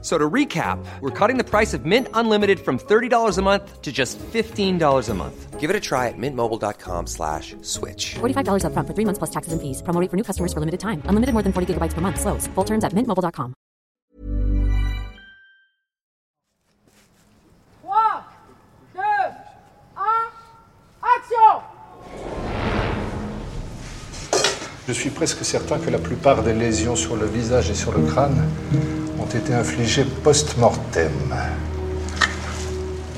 So to recap, we're cutting the price of Mint Unlimited from $30 a month to just $15 a month. Give it a try at mintmobile.com slash switch. $45 upfront for three months plus taxes and fees. Promo rate for new customers for limited time. Unlimited more than 40 gigabytes per month. Slows. Full terms at mintmobile.com. 3, 2, 1, action Je suis presque certain que la plupart des lésions sur le visage et sur le crâne ont été infligées post-mortem.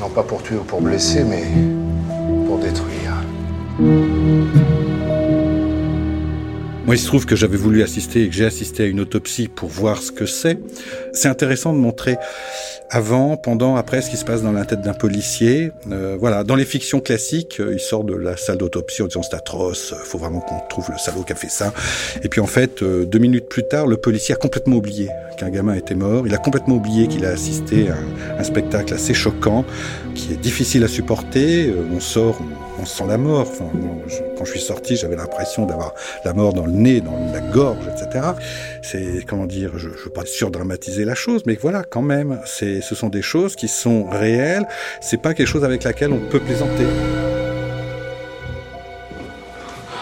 Non pas pour tuer ou pour blesser, mais pour détruire. Moi, il se trouve que j'avais voulu assister et que j'ai assisté à une autopsie pour voir ce que c'est. C'est intéressant de montrer avant, pendant, après ce qui se passe dans la tête d'un policier. Euh, voilà, dans les fictions classiques, euh, il sort de la salle d'autopsie en disant c'est atroce, faut vraiment qu'on trouve le salaud qui a fait ça. Et puis en fait, euh, deux minutes plus tard, le policier a complètement oublié qu'un gamin était mort. Il a complètement oublié qu'il a assisté à un, spectacle assez choquant, qui est difficile à supporter. Euh, on sort, on, sent la mort. Je, quand je suis sorti, j'avais l'impression d'avoir la mort dans le nez, dans la gorge, etc. C'est comment dire, je ne veux pas surdramatiser la chose, mais voilà, quand même, c'est, ce sont des choses qui sont réelles. C'est pas quelque chose avec laquelle on peut plaisanter. Vous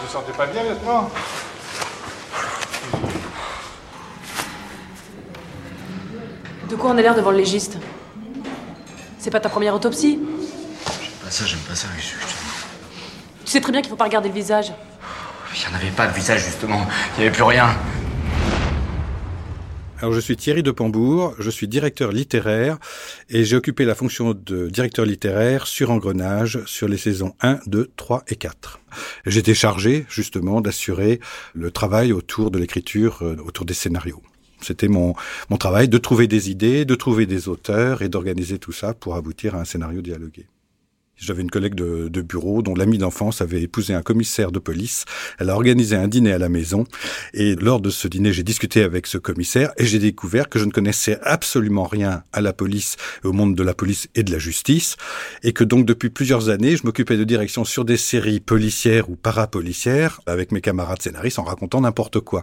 vous sentez pas bien, lieutenant De quoi on a l'air devant le légiste? C'est pas ta première autopsie? J'aime pas ça, j'aime pas ça. Je- Tu sais très bien qu'il faut pas regarder le visage. Il n'y en avait pas de visage, justement. Il n'y avait plus rien. Alors je suis Thierry de Pambourg, je suis directeur littéraire et j'ai occupé la fonction de directeur littéraire sur Engrenage sur les saisons 1, 2, 3 et 4. J'étais chargé justement d'assurer le travail autour de l'écriture, euh, autour des scénarios. C'était mon, mon travail de trouver des idées, de trouver des auteurs et d'organiser tout ça pour aboutir à un scénario dialogué. J'avais une collègue de, de bureau dont l'ami d'enfance avait épousé un commissaire de police. Elle a organisé un dîner à la maison et lors de ce dîner, j'ai discuté avec ce commissaire et j'ai découvert que je ne connaissais absolument rien à la police, au monde de la police et de la justice et que donc depuis plusieurs années, je m'occupais de direction sur des séries policières ou parapolicières avec mes camarades scénaristes en racontant n'importe quoi.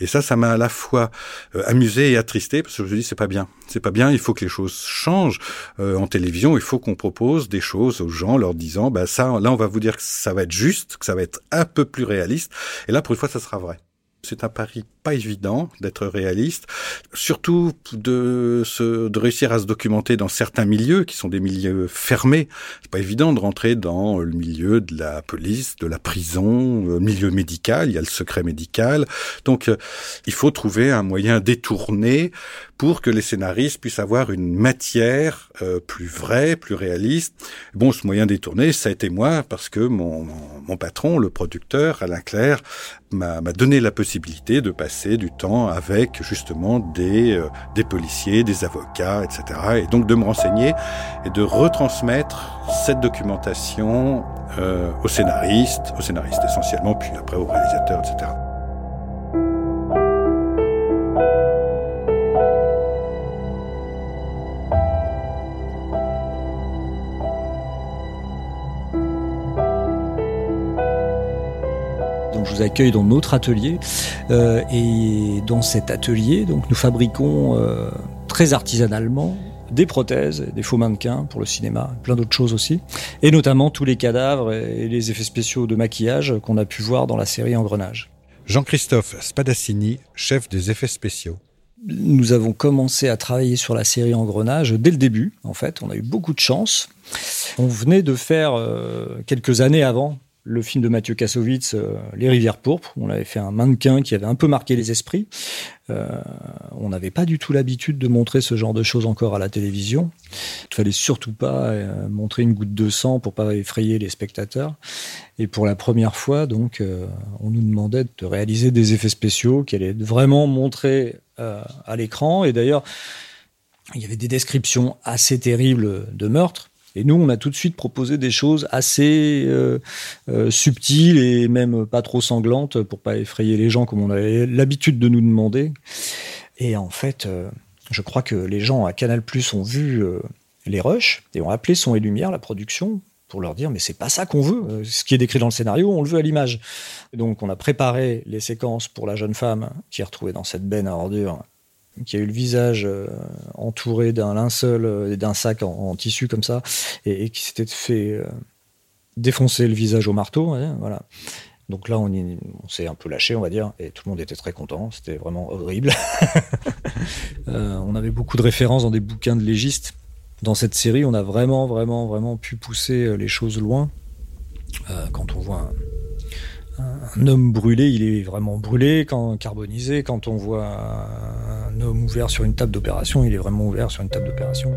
Et ça, ça m'a à la fois euh, amusé et attristé parce que je me dis c'est pas bien, c'est pas bien. Il faut que les choses changent Euh, en télévision. Il faut qu'on propose des choses aux gens, leur disant bah là on va vous dire que ça va être juste, que ça va être un peu plus réaliste. Et là pour une fois ça sera vrai. C'est un pari pas évident d'être réaliste, surtout de, réussir à se documenter dans certains milieux qui sont des milieux fermés. C'est pas évident de rentrer dans le milieu de la police, de la prison, le milieu médical. Il y a le secret médical. Donc, euh, il faut trouver un moyen détourné pour que les scénaristes puissent avoir une matière euh, plus vraie, plus réaliste. Bon, ce moyen détourné, ça a été moi parce que mon, mon, patron, le producteur Alain Claire, m'a m'a donné la possibilité de passer du temps avec justement des, euh, des policiers, des avocats, etc. Et donc de me renseigner et de retransmettre cette documentation euh, aux scénaristes, aux scénaristes essentiellement, puis après aux réalisateurs, etc. je vous accueille dans notre atelier euh, et dans cet atelier, donc nous fabriquons euh, très artisanalement des prothèses, des faux mannequins pour le cinéma, plein d'autres choses aussi, et notamment tous les cadavres et les effets spéciaux de maquillage qu'on a pu voir dans la série Engrenage. Jean-Christophe Spadassini, chef des effets spéciaux. Nous avons commencé à travailler sur la série Engrenage dès le début, en fait. On a eu beaucoup de chance. On venait de faire, euh, quelques années avant, le film de Mathieu Kassovitz, euh, Les Rivières Pourpres. On avait fait un mannequin qui avait un peu marqué les esprits. Euh, on n'avait pas du tout l'habitude de montrer ce genre de choses encore à la télévision. Il fallait surtout pas euh, montrer une goutte de sang pour pas effrayer les spectateurs. Et pour la première fois, donc, on nous demandait de réaliser des effets spéciaux qui allaient vraiment montrer à l'écran. Et d'ailleurs, il y avait des descriptions assez terribles de meurtres. Et nous, on a tout de suite proposé des choses assez euh, euh, subtiles et même pas trop sanglantes pour pas effrayer les gens comme on avait l'habitude de nous demander. Et en fait, euh, je crois que les gens à Canal ont vu les rushs et ont appelé Son et Lumière, la production, pour leur dire mais c'est pas ça qu'on veut. Ce qui est décrit dans le scénario, on le veut à l'image. Donc on a préparé les séquences pour la jeune femme qui est retrouvée dans cette benne à ordures, qui a eu le visage euh, entouré d'un linceul euh, et d'un sac en, tissu comme ça, et, qui s'était fait euh, défoncer le visage au marteau. hein, voilà. Donc là, on, s'est un peu lâché, on va dire, et tout le monde était très content. C'était vraiment horrible. On avait beaucoup de références dans des bouquins de légistes. Dans cette série, on a vraiment, vraiment, vraiment pu pousser les choses loin. Quand on voit un, homme brûlé, il est vraiment brûlé, quand carbonisé. Quand on voit un homme ouvert sur une table d'opération, il est vraiment ouvert sur une table d'opération.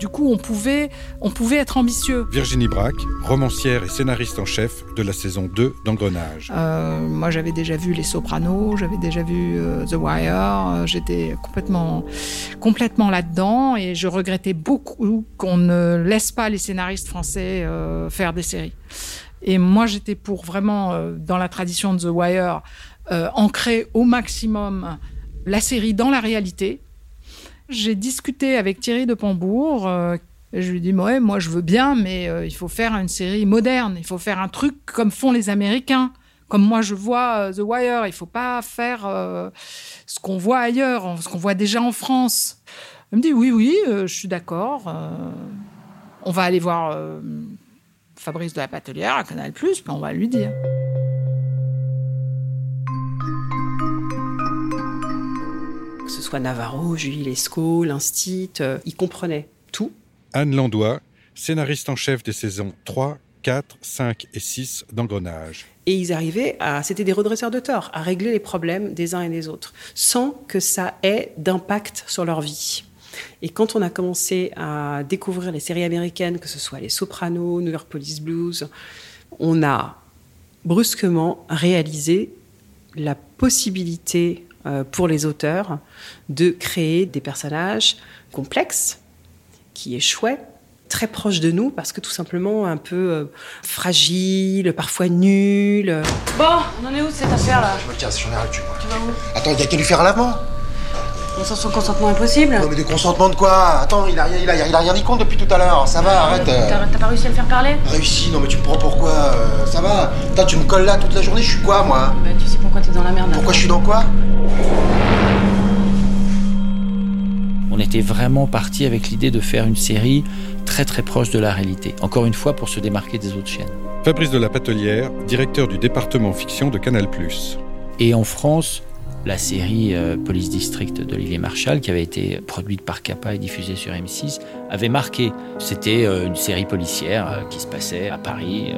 Du coup, on pouvait, on pouvait être ambitieux. Virginie Braque, romancière et scénariste en chef de la saison 2 d'Engrenage. Euh, moi, j'avais déjà vu Les Sopranos, j'avais déjà vu euh, The Wire. euh, J'étais complètement, complètement là-dedans et je regrettais beaucoup qu'on ne laisse pas les scénaristes français euh, faire des séries. Et moi, j'étais pour vraiment, euh, dans la tradition de The Wire, euh, ancrer au maximum la série dans la réalité. J'ai discuté avec Thierry de Pambourg. euh, et je lui dit, ouais, moi je veux bien, mais euh, il faut faire une série moderne. Il faut faire un truc comme font les Américains. Comme moi je vois euh, The Wire. Il faut pas faire ce qu'on voit ailleurs, ce qu'on voit déjà en France. Il me dit, oui, oui, je suis d'accord. on va aller voir Fabrice de la Patelière à Canal+, puis on va lui dire. Navarro, Julie Lescaut, l'Instit, euh, ils comprenaient tout. Anne Landois, scénariste en chef des saisons 3, 4, 5 et 6 d'Engrenage. Et ils arrivaient à, c'était des redresseurs de tort, à régler les problèmes des uns et des autres, sans que ça ait d'impact sur leur vie. Et quand on a commencé à découvrir les séries américaines, que ce soit Les Sopranos, New York Police Blues, on a brusquement réalisé la possibilité pour les auteurs de créer des personnages complexes, qui échouaient, très proches de nous, parce que tout simplement un peu euh, fragiles, parfois nuls. Bon, on en est où de cette affaire là Je me casse, j'en ai ras le cul. Tu vas où? Attends, il y a qu'à lui faire un lavement. Son consentement impossible. Non, mais de consentement de quoi? Attends, il a, rien- il, a, il a rien dit compte depuis tout à l'heure. Ça va, arrête. euh. T'as t'as pas réussi à le faire parler? Réussi, non mais tu me prends pourquoi euh, Ça va Putain, tu me colles là toute la journée, je suis quoi moi? Bah tu sais pourquoi t'es dans la merde. Pourquoi je suis dans quoi? On était vraiment parti avec l'idée de faire une série très très proche de la réalité. Encore une fois, pour se démarquer des autres chaînes. Fabrice de la Patelière, directeur du département fiction de Canal+. Et en France, la série euh, Police District d'Olivier Marchal, qui avait été produite par Kappa et diffusée sur M6, avait marqué. C'était euh, une série policière euh, qui se passait à Paris,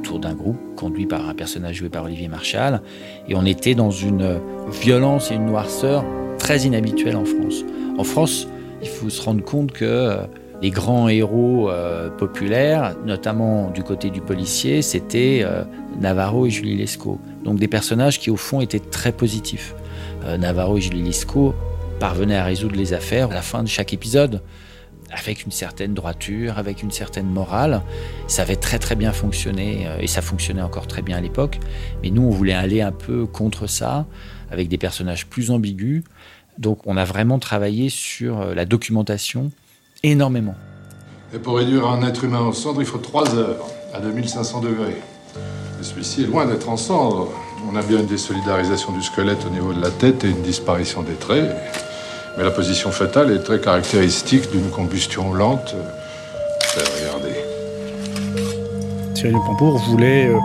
autour d'un groupe conduit par un personnage joué par Olivier Marchal. Et on était dans une violence et une noirceur très inhabituelle en France. En France, il faut se rendre compte que les grands héros euh, populaires, notamment du côté du policier, c'était euh, Navarro et Julie Lescaut. Donc des personnages qui au fond étaient très positifs. Euh, Navarro et Julie Lescaut parvenaient à résoudre les affaires à la fin de chaque épisode avec une certaine droiture, avec une certaine morale. Ça avait très très bien fonctionné et ça fonctionnait encore très bien à l'époque. Mais nous, on voulait aller un peu contre ça, avec des personnages plus ambigus. Donc on a vraiment travaillé sur la documentation énormément. Et pour réduire un être humain en cendres, il faut 3 heures, à 2500 degrés. Et celui-ci est loin d'être en cendres. On a bien une désolidarisation du squelette au niveau de la tête et une disparition des traits. Mais la position fœtale est très caractéristique d'une combustion lente. Euh, regardez. Thierry Pampour voulait euh,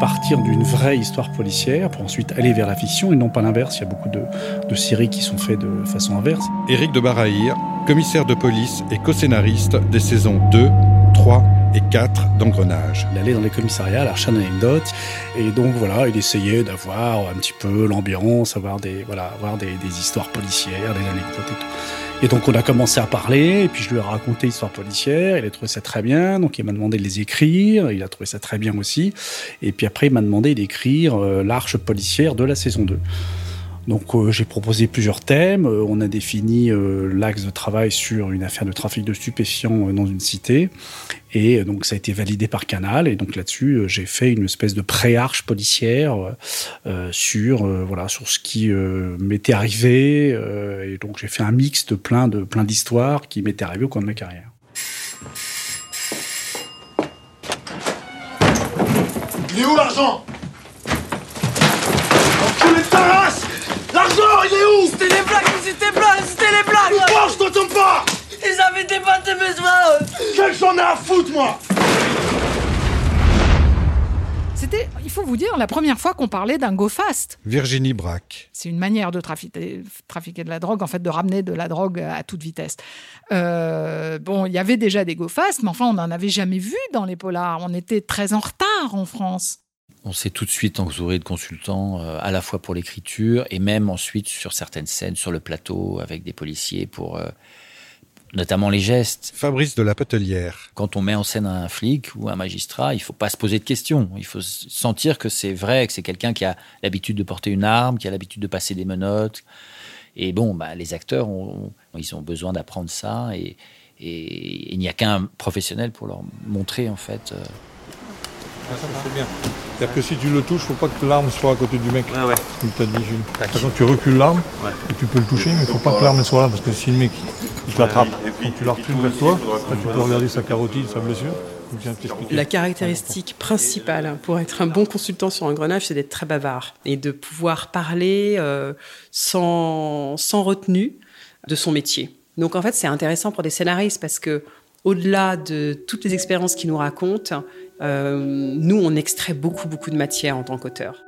partir d'une vraie histoire policière pour ensuite aller vers la fiction et non pas l'inverse. Il y a beaucoup de, de séries qui sont faites de façon inverse. Éric de Barahir, commissaire de police et co-scénariste des saisons 2, 3 et 4 d'Engrenage. Il allait dans les commissariats à la d'anecdotes et donc voilà, il essayait d'avoir un petit peu l'ambiance, avoir des voilà, avoir des, des histoires policières, des anecdotes et tout. Et donc on a commencé à parler, et puis je lui ai raconté l'histoire policière, il a trouvé ça très bien, donc il m'a demandé de les écrire, il a trouvé ça très bien aussi, et puis après il m'a demandé d'écrire euh, l'arche policière de la saison 2. Donc euh, j'ai proposé plusieurs thèmes. Euh, on a défini euh, l'axe de travail sur une affaire de trafic de stupéfiants dans une cité. Et donc ça a été validé par Canal. Et donc là-dessus, j'ai fait une espèce de pré-arche policière sur voilà sur ce qui m'était arrivé. et donc j'ai fait un mix de plein de plein d'histoires qui m'étaient arrivées au cours de ma carrière. Il est où l'argent? Enculé de ta Il est où? C'était des blagues, c'était des blagues, c'était des blagues je t'entends pas? Ils avaient débattu mes soins Quel j'en ai à foutre, moi? C'était, il faut vous dire, la première fois qu'on parlait d'un go fast. Virginie Braque. C'est une manière de trafiquer, trafiquer de la drogue, en fait, de ramener de la drogue à toute vitesse. Euh, bon, il y avait déjà des go fast, mais enfin, on n'en avait jamais vu dans les polars. On était très en retard en France. On s'est tout de suite entouré de consultants, euh, à la fois pour l'écriture et même ensuite sur certaines scènes, sur le plateau, avec des policiers pour. euh, notamment les gestes. Fabrice de la Petelière. Quand on met en scène un flic ou un magistrat, il faut pas se poser de questions. Il faut sentir que c'est vrai, que c'est quelqu'un qui a l'habitude de porter une arme, qui a l'habitude de passer des menottes. Et bon, bah, les acteurs, ont, ils ont besoin d'apprendre ça et, et il n'y a qu'un professionnel pour leur montrer en fait. euh, C'est bien. C'est-à-dire que si tu le touches, faut pas que l'arme soit à côté du mec. Ouais, ouais. Comme t'as dit, Jules. De toute façon, tu recules l'arme, et tu peux le toucher, mais il faut pas que l'arme soit là, parce que si le mec il te l'attrape, quand tu la recules vers toi, là, tu peux regarder sa carotide, sa blessure. Il. La caractéristique principale pour être un bon consultant sur engrenage, c'est d'être très bavard et de pouvoir parler euh, sans, sans retenue de son métier. Donc en fait, c'est intéressant pour des scénaristes parce que au-delà de toutes les expériences qu'ils nous racontent, euh, nous, on extrait beaucoup, beaucoup de matière en tant qu'auteur.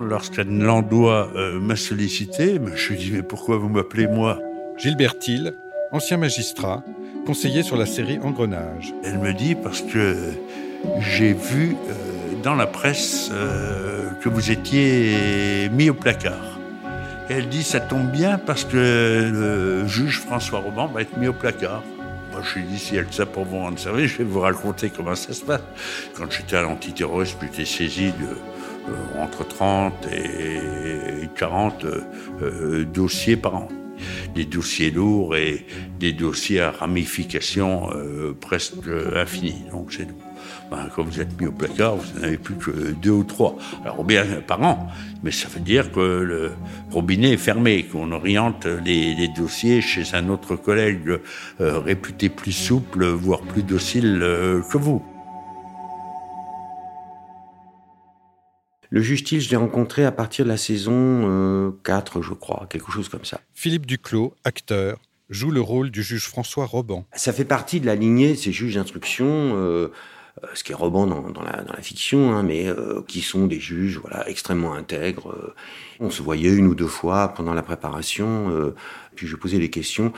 Lorsqu'Anne Landois euh, m'a sollicité, ben, je lui ai dit Mais pourquoi vous m'appelez moi? Gilbert Thiel, ancien magistrat, conseiller sur la série Engrenage. Elle me dit Parce que j'ai vu euh, dans la presse euh, que vous étiez mis au placard. Et elle dit Ça tombe bien parce que le juge François Roman va être mis au placard. Moi, je lui ai dit, si elle ça pour vous rendre service, je vais vous raconter comment ça se passe. Quand j'étais à l'antiterrorisme, j'étais saisi de, euh, entre 30 et 40 euh, euh, dossiers par an. Des dossiers lourds et des dossiers à ramifications presque infinies. Donc c'est ben, quand vous êtes mis au placard, vous n'en avez plus que deux ou trois. Alors bien par an, mais ça veut dire que le robinet est fermé, qu'on oriente les, les dossiers chez un autre collègue euh, réputé plus souple, voire plus docile euh, que vous. Le juge je l'ai rencontré à partir de la saison euh, 4, je crois, quelque chose comme ça. Philippe Duclos, acteur, joue le rôle du juge François Roban. Ça fait partie de la lignée de ces juges d'instruction, euh, euh, ce qui est Roban dans, dans, la, dans la fiction, hein, mais euh, qui sont des juges voilà, extrêmement intègres. euh. On se voyait une ou deux fois pendant la préparation, euh, puis je posais des questions.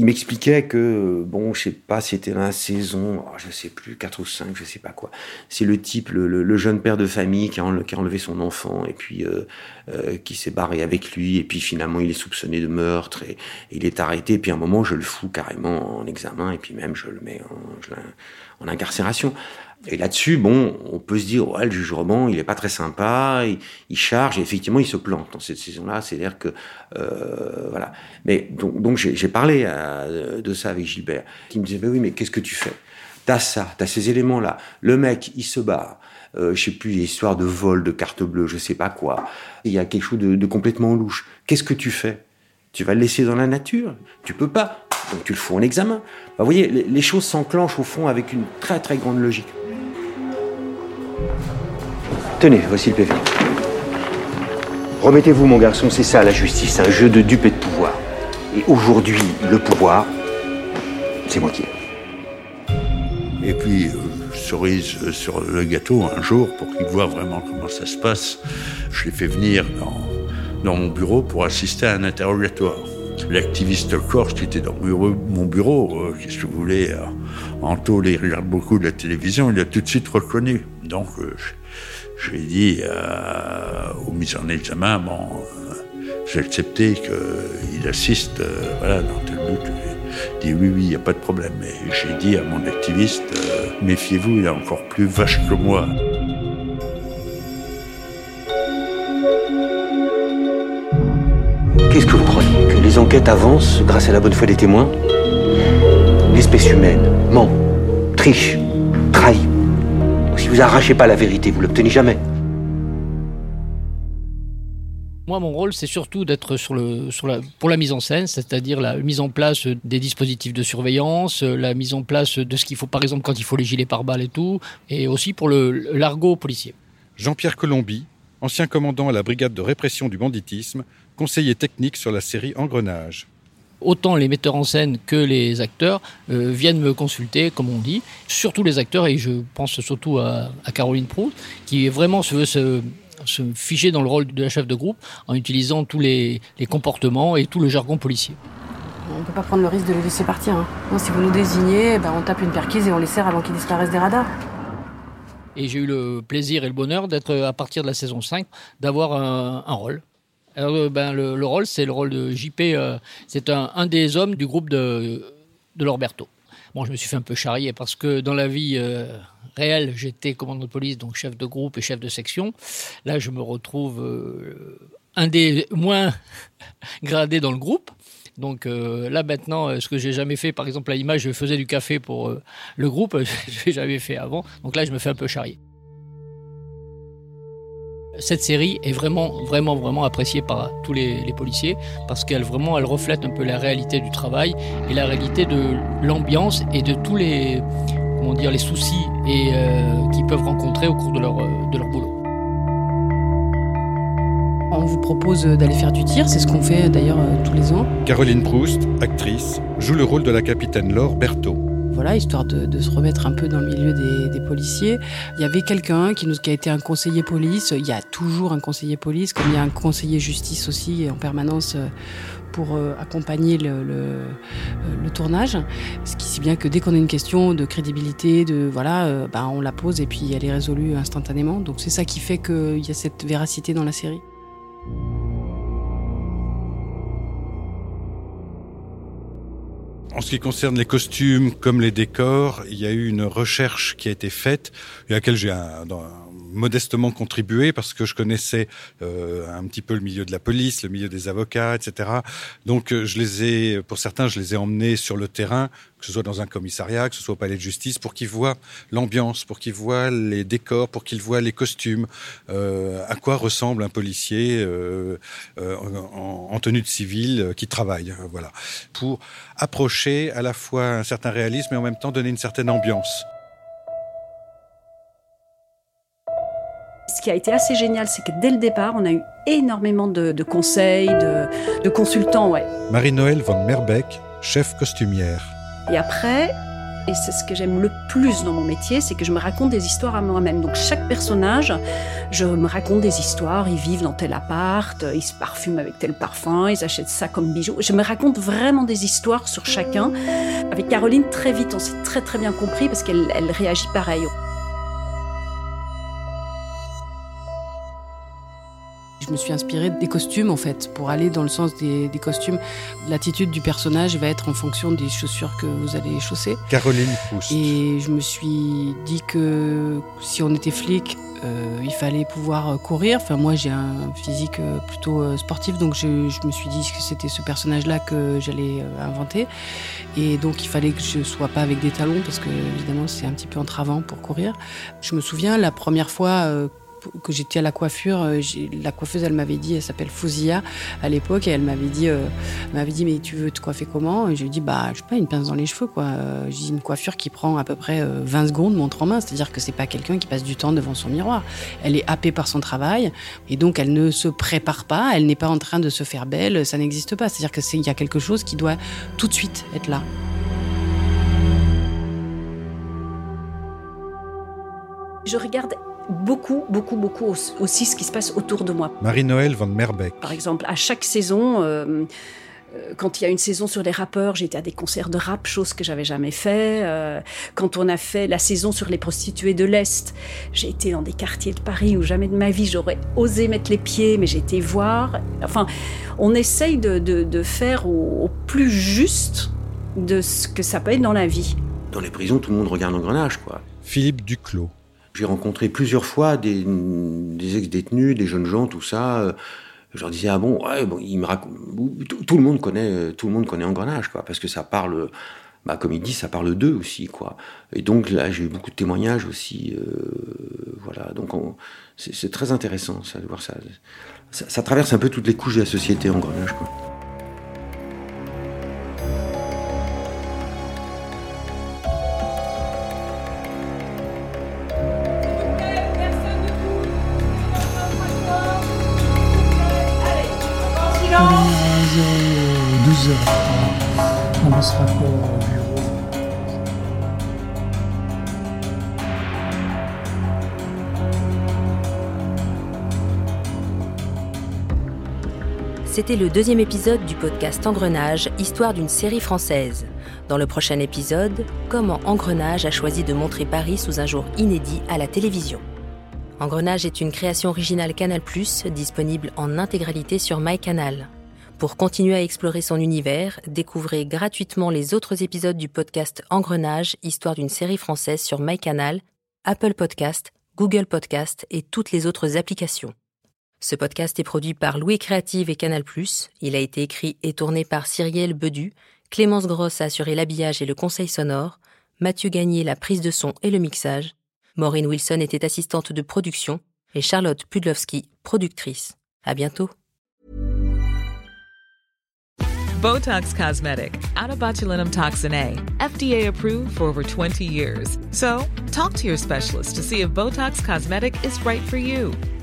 Il m'expliquait que, bon, je sais pas, c'était la saison, oh, je sais plus, 4 ou 5, je sais pas quoi. C'est le type, le, jeune père de famille qui a, enlevé son enfant et puis euh, euh, qui s'est barré avec lui. Et puis finalement, il est soupçonné de meurtre et, il est arrêté. Et puis à un moment, je le fous carrément en examen et puis même je le mets en incarcération. Et là-dessus, bon, on peut se dire, ouais, le juge Roman, il est pas très sympa, il, charge, et effectivement, il se plante dans cette saison-là. C'est-à-dire que, euh, voilà. Mais donc, j'ai parlé euh, de ça avec Gilbert, qui me disait, mais oui, mais qu'est-ce que tu fais? T'as ça, t'as ces éléments-là. Le mec, il se barre. Euh, je sais plus, histoire de vol, de carte bleue, je sais pas quoi. Il y a quelque chose de, de complètement louche. Qu'est-ce que tu fais? Tu vas le laisser dans la nature? Tu peux pas. Donc tu le fous en examen. Bah, vous voyez, les, les choses s'enclenchent au fond avec une très très grande logique. Tenez, voici le PV. Remettez-vous, mon garçon, c'est ça la justice, un jeu de dupes et de pouvoir. Et aujourd'hui, le pouvoir, c'est moi qui. Et puis, euh, cerise euh, sur le gâteau, un jour, pour qu'il voit vraiment comment ça se passe, je l'ai fait venir dans, dans mon bureau pour assister à un interrogatoire. L'activiste corse qui était dans mon bureau, euh, qu'est-ce que vous voulez, euh, il regarde beaucoup de la télévision, il a tout de suite reconnu. Donc, euh, je, je lui ai dit euh, aux mises en examen, bon, euh, j'ai accepté qu'il assiste, dans tel but. Il dit oui, oui, il n'y a pas de problème. Mais j'ai dit à mon activiste, méfiez-vous, il est encore plus vache que moi. Qu'est-ce que vous croyez Que les enquêtes avancent grâce à la bonne foi des témoins? L'espèce humaine ment, triche, vous arrachez pas la vérité, vous l'obtenez jamais. Moi, mon rôle, c'est surtout d'être sur le, sur la, pour la mise en scène, c'est-à-dire la mise en place des dispositifs de surveillance, la mise en place de ce qu'il faut, par exemple, quand il faut les gilets pare-balles et tout, et aussi pour le l'argot policier. Jean-Pierre Colombi, ancien commandant à la brigade de répression du banditisme, conseiller technique sur la série Engrenage. Autant les metteurs en scène que les acteurs euh, viennent me consulter, comme on dit, surtout les acteurs, et je pense surtout à, à Caroline Proust, qui vraiment se veut se, se figer dans le rôle de la chef de groupe en utilisant tous les, les comportements et tout le jargon policier. On ne peut pas prendre le risque de les laisser partir. Hein. Non, si vous nous désignez, ben, on tape une perquise et on les serre avant qu'ils disparaissent des radars. Et j'ai eu le plaisir et le bonheur d'être, à partir de la saison 5, d'avoir un, un rôle. Alors, euh, ben, le, le rôle, c'est le rôle de JP. euh, c'est un, des hommes du groupe de, de Lorberto. Bon, je me suis fait un peu charrier parce que dans la vie euh, réelle, j'étais commandant de police, donc chef de groupe et chef de section. Là, je me retrouve un des moins gradés dans le groupe. Donc là maintenant, ce que j'ai jamais fait, par exemple à l'image, je faisais du café pour le groupe, je l'ai jamais fait avant. Donc là, je me fais un peu charrier. Cette série est vraiment, vraiment, vraiment appréciée par tous les, les policiers parce qu'elle vraiment, elle reflète un peu la réalité du travail et la réalité de l'ambiance et de tous les, comment dire, les soucis et euh, qu'ils peuvent rencontrer au cours de leur, de leur boulot. On vous propose d'aller faire du tir, c'est ce qu'on fait d'ailleurs euh, tous les ans. Caroline Proust, actrice, joue le rôle de la capitaine Laure Berthaud. Voilà, histoire de, se remettre un peu dans le milieu des, policiers. Il y avait quelqu'un qui, a été un conseiller police. Il y a toujours un conseiller police, comme il y a un conseiller justice aussi en permanence euh, pour euh, accompagner euh, le tournage. Ce qui si bien que dès qu'on a une question de crédibilité, de voilà, bah, on la pose et puis elle est résolue instantanément. Donc c'est ça qui fait qu'il y a cette véracité dans la série. En ce qui concerne les costumes comme les décors, il y a eu une recherche qui a été faite, et à laquelle j'ai modestement contribué parce que je connaissais euh, un petit peu le milieu de la police, le milieu des avocats, etc. Donc euh, je les ai, pour certains, je les ai emmenés sur le terrain, que ce soit dans un commissariat, que ce soit au palais de justice, pour qu'ils voient l'ambiance, pour qu'ils voient les décors, pour qu'ils voient les costumes, euh, à quoi ressemble un policier euh, euh, en, en tenue de civil qui travaille, euh, voilà, pour approcher à la fois un certain réalisme et en même temps donner une certaine ambiance. Ce qui a été assez génial, c'est que dès le départ, on a eu énormément de, de conseils, de, de consultants, ouais. Marie-Noël von Merbeck, chef costumière. Et après, et c'est ce que j'aime le plus dans mon métier, c'est que je me raconte des histoires à moi-même. Donc chaque personnage, je me raconte des histoires. Ils vivent dans tel appart, ils se parfument avec tel parfum, ils achètent ça comme bijou. Je me raconte vraiment des histoires sur chacun. Avec Caroline, très vite, on s'est très très bien compris parce qu'elle elle réagit pareil. Je me suis inspirée des costumes en fait, pour aller dans le sens des, des costumes. L'attitude du personnage va être en fonction des chaussures que vous allez chausser. Caroline Proust. Et je me suis dit que si on était flic, euh, il fallait pouvoir courir. Enfin, moi, j'ai un physique euh, plutôt euh, sportif, donc je, je me suis dit que c'était ce personnage-là que j'allais inventer. Et donc, il fallait que je sois pas avec des talons, parce que évidemment, c'est un petit peu entravant pour courir. Je me souviens la première fois. Que j'étais à la coiffure, euh, la coiffeuse, elle m'avait dit, elle s'appelle Fouzia à l'époque, et elle m'avait dit, euh, dit, mais tu veux te coiffer comment? Et je lui ai dit, bah, je sais pas, une pince dans les cheveux, quoi. Euh, J'ai une coiffure qui prend à peu près euh, 20 secondes, montre en main, c'est-à-dire que c'est pas quelqu'un qui passe du temps devant son miroir. Elle est happée par son travail, et donc elle ne se prépare pas, elle n'est pas en train de se faire belle, ça n'existe pas. C'est-à-dire que c'est, il y a quelque chose qui doit tout de suite être là. Je regarde beaucoup, beaucoup, beaucoup aussi- ce qui se passe autour de moi. Marie-Noël von Merbeck. Par exemple, à chaque saison, euh, euh, quand il y a une saison sur les rappeurs, j'étais à des concerts de rap, chose que j'avais jamais fait. Euh, quand on a fait la saison sur les prostituées de l'Est, j'ai été dans des quartiers de Paris où jamais de ma vie j'aurais osé mettre les pieds, mais j'ai été voir. Enfin, on essaye de, de- de faire au, au plus juste de ce que ça peut être dans la vie. Dans les prisons, tout le monde regarde Engrenage, quoi. Philippe Duclos. J'ai rencontré plusieurs fois des, ex-détenus, des jeunes gens, tout ça. euh, Je leur disais ah bon, tout, le monde connaît, tout le monde connaît Engrenage, quoi, parce que ça parle, bah, comme il dit, ça parle d'eux aussi, quoi. Et donc là, j'ai eu beaucoup de témoignages aussi, euh, voilà. Donc c'est très intéressant, ça, de voir ça. ça. ça traverse un peu toutes les couches de la société Engrenage, quoi. C'était le deuxième épisode du podcast Engrenage, histoire d'une série française. Dans le prochain épisode, comment Engrenage a choisi de montrer Paris sous un jour inédit à la télévision. Engrenage est une création originale Canal+, disponible en intégralité sur MyCanal. Pour continuer à explorer son univers, découvrez gratuitement les autres épisodes du podcast Engrenage, histoire d'une série française sur MyCanal, Apple Podcast, Google Podcast et toutes les autres applications. Ce podcast est produit par Louis Créative et Canal+. Il a été écrit et tourné par Cyrielle Bedu, Clémence Grosse a assuré l'habillage et le conseil sonore, Mathieu Gagné la prise de son et le mixage, Maureen Wilson était assistante de production et Charlotte Pudlowski, productrice. À bientôt. Botox Cosmetic, out of botulinum toxin A, FDA approved for over 20 years. So, talk to your specialist to see if Botox Cosmetic is right for you.